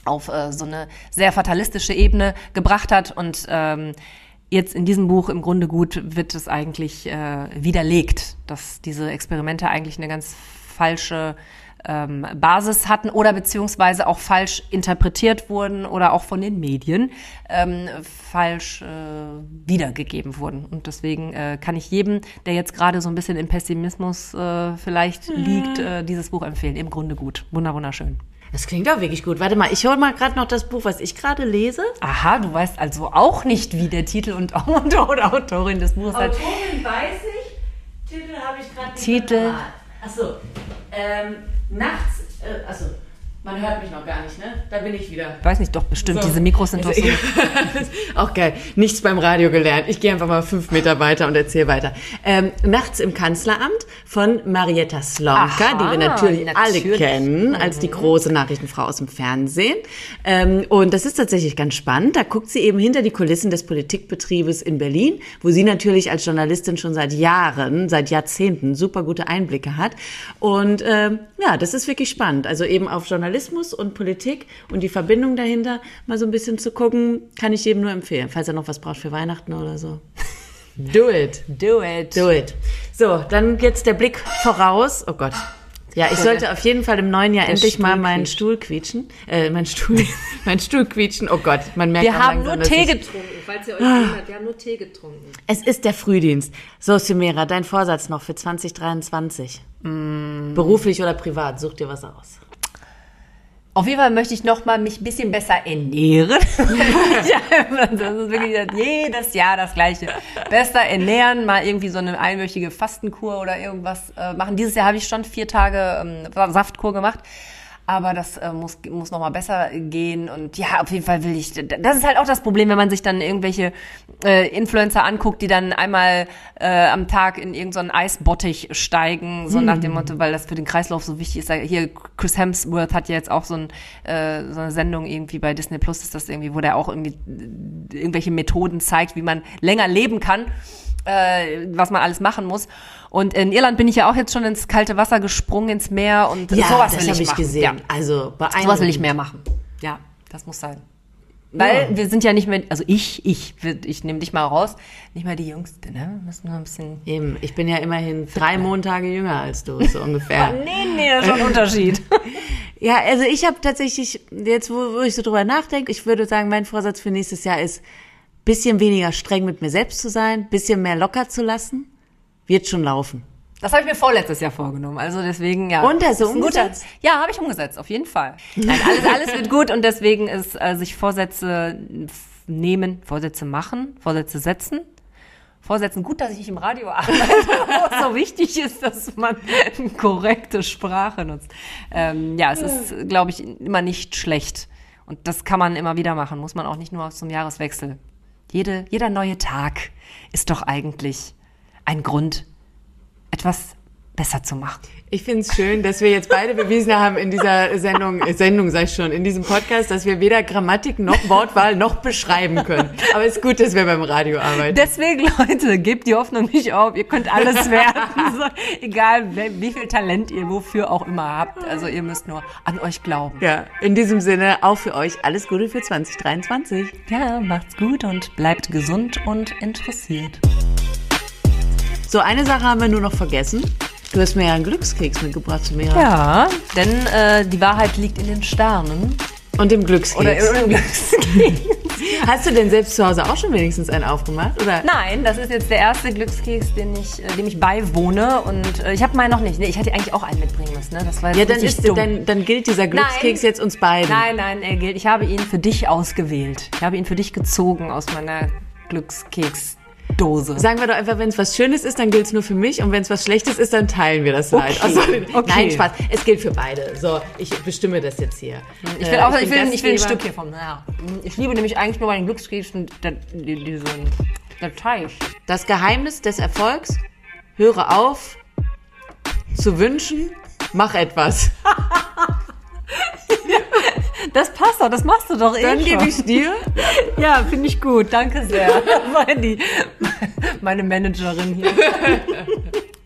auf äh, so eine sehr fatalistische Ebene gebracht hat und ähm, jetzt in diesem Buch im Grunde gut wird es eigentlich äh, widerlegt, dass diese Experimente eigentlich eine ganz falsche ähm, Basis hatten oder beziehungsweise auch falsch interpretiert wurden oder auch von den Medien ähm, falsch äh, wiedergegeben wurden. Und deswegen äh, kann ich jedem, der jetzt gerade so ein bisschen im Pessimismus äh, vielleicht mhm. liegt, äh, dieses Buch empfehlen. Im Grunde gut. Wunder, wunderschön.
Das klingt auch wirklich gut. Warte mal, ich hole mal gerade noch das Buch, was ich gerade lese.
Aha, du weißt also auch nicht, wie der Titel und Autor oder Autorin des Buches.
Autorin weiß ich, Titel habe ich gerade
Titel.
Achso. Ähm, nachts, äh, achso. Man hört mich noch gar nicht, ne? Da bin ich wieder.
Ich weiß nicht, doch bestimmt. So. Diese Mikros sind doch so.
auch geil. Nichts beim Radio gelernt. Ich gehe einfach mal fünf Meter weiter und erzähle weiter. Ähm, nachts im Kanzleramt von Marietta Slomka, Aha, die wir natürlich, natürlich, alle kennen, als die mhm. große Nachrichtenfrau aus dem Fernsehen. Ähm, und das ist tatsächlich ganz spannend. Da guckt sie eben hinter die Kulissen des Politikbetriebes in Berlin, wo sie natürlich als Journalistin schon seit Jahren, seit Jahrzehnten super gute Einblicke hat. Und ähm, ja, das ist wirklich spannend. Also eben auf Journalismus Journalismus und Politik und die Verbindung dahinter mal so ein bisschen zu gucken, kann ich jedem nur empfehlen, falls er noch was braucht für Weihnachten oder so. Do it.
Do it.
Do it. So, dann jetzt der Blick voraus. Oh Gott. Ja, ich sollte auf jeden Fall im neuen Jahr endlich Stuhl mal meinen quietscht. Stuhl quietschen. Äh, mein Stuhl, mein Stuhl quietschen. Oh Gott, man merkt
Wir haben langsam, nur Tee getrunken, falls ihr euch wundert. Wir haben nur Tee getrunken.
Es ist der Frühdienst. So, Simera, dein Vorsatz noch für 2023. Mm. Beruflich oder privat, such dir was aus.
Auf jeden Fall möchte ich noch mal mich ein bisschen besser ernähren. das ist wirklich jedes Jahr das Gleiche. Besser ernähren, mal irgendwie so eine einwöchige Fastenkur oder irgendwas äh, machen. Dieses Jahr habe ich schon vier Tage ähm, Saftkur gemacht aber das äh, muss, muss noch mal besser gehen und ja, auf jeden Fall will ich, das ist halt auch das Problem, wenn man sich dann irgendwelche äh, Influencer anguckt, die dann einmal äh, am Tag in irgendeinen so Eisbottich steigen, so hm. nach dem Motto, weil das für den Kreislauf so wichtig ist. Hier, Chris Hemsworth hat ja jetzt auch so, ein, äh, so eine Sendung irgendwie bei Disney Plus, ist das irgendwie, wo der auch irgendwie irgendwelche Methoden zeigt, wie man länger leben kann äh, was man alles machen muss. Und in Irland bin ich ja auch jetzt schon ins kalte Wasser gesprungen, ins Meer und
ja, sowas will ich, ich machen. gesehen. Ja. Also
sowas will ich mehr machen. Ja, das muss sein. Weil ja. wir sind ja nicht mehr, also ich, ich, ich nehme dich mal raus, nicht mal die Jüngste, ne? Wir müssen nur ein bisschen.
Eben, ich bin ja immerhin drei Montage jünger als du, so ungefähr.
oh, nee, nee, das ist schon ein Unterschied.
ja, also ich habe tatsächlich, jetzt wo, wo ich so drüber nachdenke, ich würde sagen, mein Vorsatz für nächstes Jahr ist, bisschen weniger streng mit mir selbst zu sein, bisschen mehr locker zu lassen, wird schon laufen.
Das habe ich mir vorletztes Jahr vorgenommen. Also deswegen, ja.
Und hast du umgesetzt?
Guter, ja, habe ich umgesetzt, auf jeden Fall. Nein, alles, alles wird gut und deswegen ist äh, sich Vorsätze nehmen, Vorsätze machen, Vorsätze setzen. Vorsätzen gut, dass ich nicht im Radio arbeite, wo es so wichtig ist, dass man korrekte Sprache nutzt. Ähm, ja, es ist, glaube ich, immer nicht schlecht. Und das kann man immer wieder machen, muss man auch nicht nur zum Jahreswechsel. Jede, jeder neue Tag ist doch eigentlich ein Grund, etwas besser zu machen.
Ich finde es schön, dass wir jetzt beide bewiesen haben in dieser Sendung, äh, Sendung sag ich schon, in diesem Podcast, dass wir weder Grammatik noch Wortwahl noch beschreiben können. Aber es ist gut, dass wir beim Radio arbeiten.
Deswegen, Leute, gebt die Hoffnung nicht auf. Ihr könnt alles werden. So, egal, wie viel Talent ihr wofür auch immer habt. Also ihr müsst nur an euch glauben.
Ja, in diesem Sinne auch für euch alles Gute für 2023.
Ja, macht's gut und bleibt gesund und interessiert.
So, eine Sache haben wir nur noch vergessen. Du hast mir ja einen Glückskeks mitgebracht zu mir.
Ja, denn äh, die Wahrheit liegt in den Sternen.
Und im Glückskeks.
Oder im Glückskeks.
Hast du denn selbst zu Hause auch schon wenigstens einen aufgemacht? Oder?
Nein, das ist jetzt der erste Glückskeks, den ich, äh, dem ich beiwohne. Und äh, ich habe meinen noch nicht. Nee, ich hätte eigentlich auch einen mitbringen müssen. Ne? Das war
ja, dann, ist, dann, dann gilt dieser Glückskeks nein, jetzt uns beiden.
Nein, nein, er gilt. Ich habe ihn für dich ausgewählt. Ich habe ihn für dich gezogen aus meiner Glückskeks Dose.
Sagen wir doch einfach, wenn es was Schönes ist, dann gilt es nur für mich und wenn es was Schlechtes ist, dann teilen wir das halt. Okay. Also, okay. Nein, Spaß. Es gilt für beide. So, ich bestimme das jetzt hier.
Ich will auch, äh, ich, ich, will, ich will ein Stück hiervon. Ja. Ich liebe nämlich eigentlich nur meinen Glückskeksen, diesen der Teig.
Das Geheimnis des Erfolgs: Höre auf zu wünschen, mach etwas.
Das passt doch, das machst du doch
eh Dann gebe ich dir.
Ja, finde ich gut. Danke sehr. Meine, meine Managerin hier.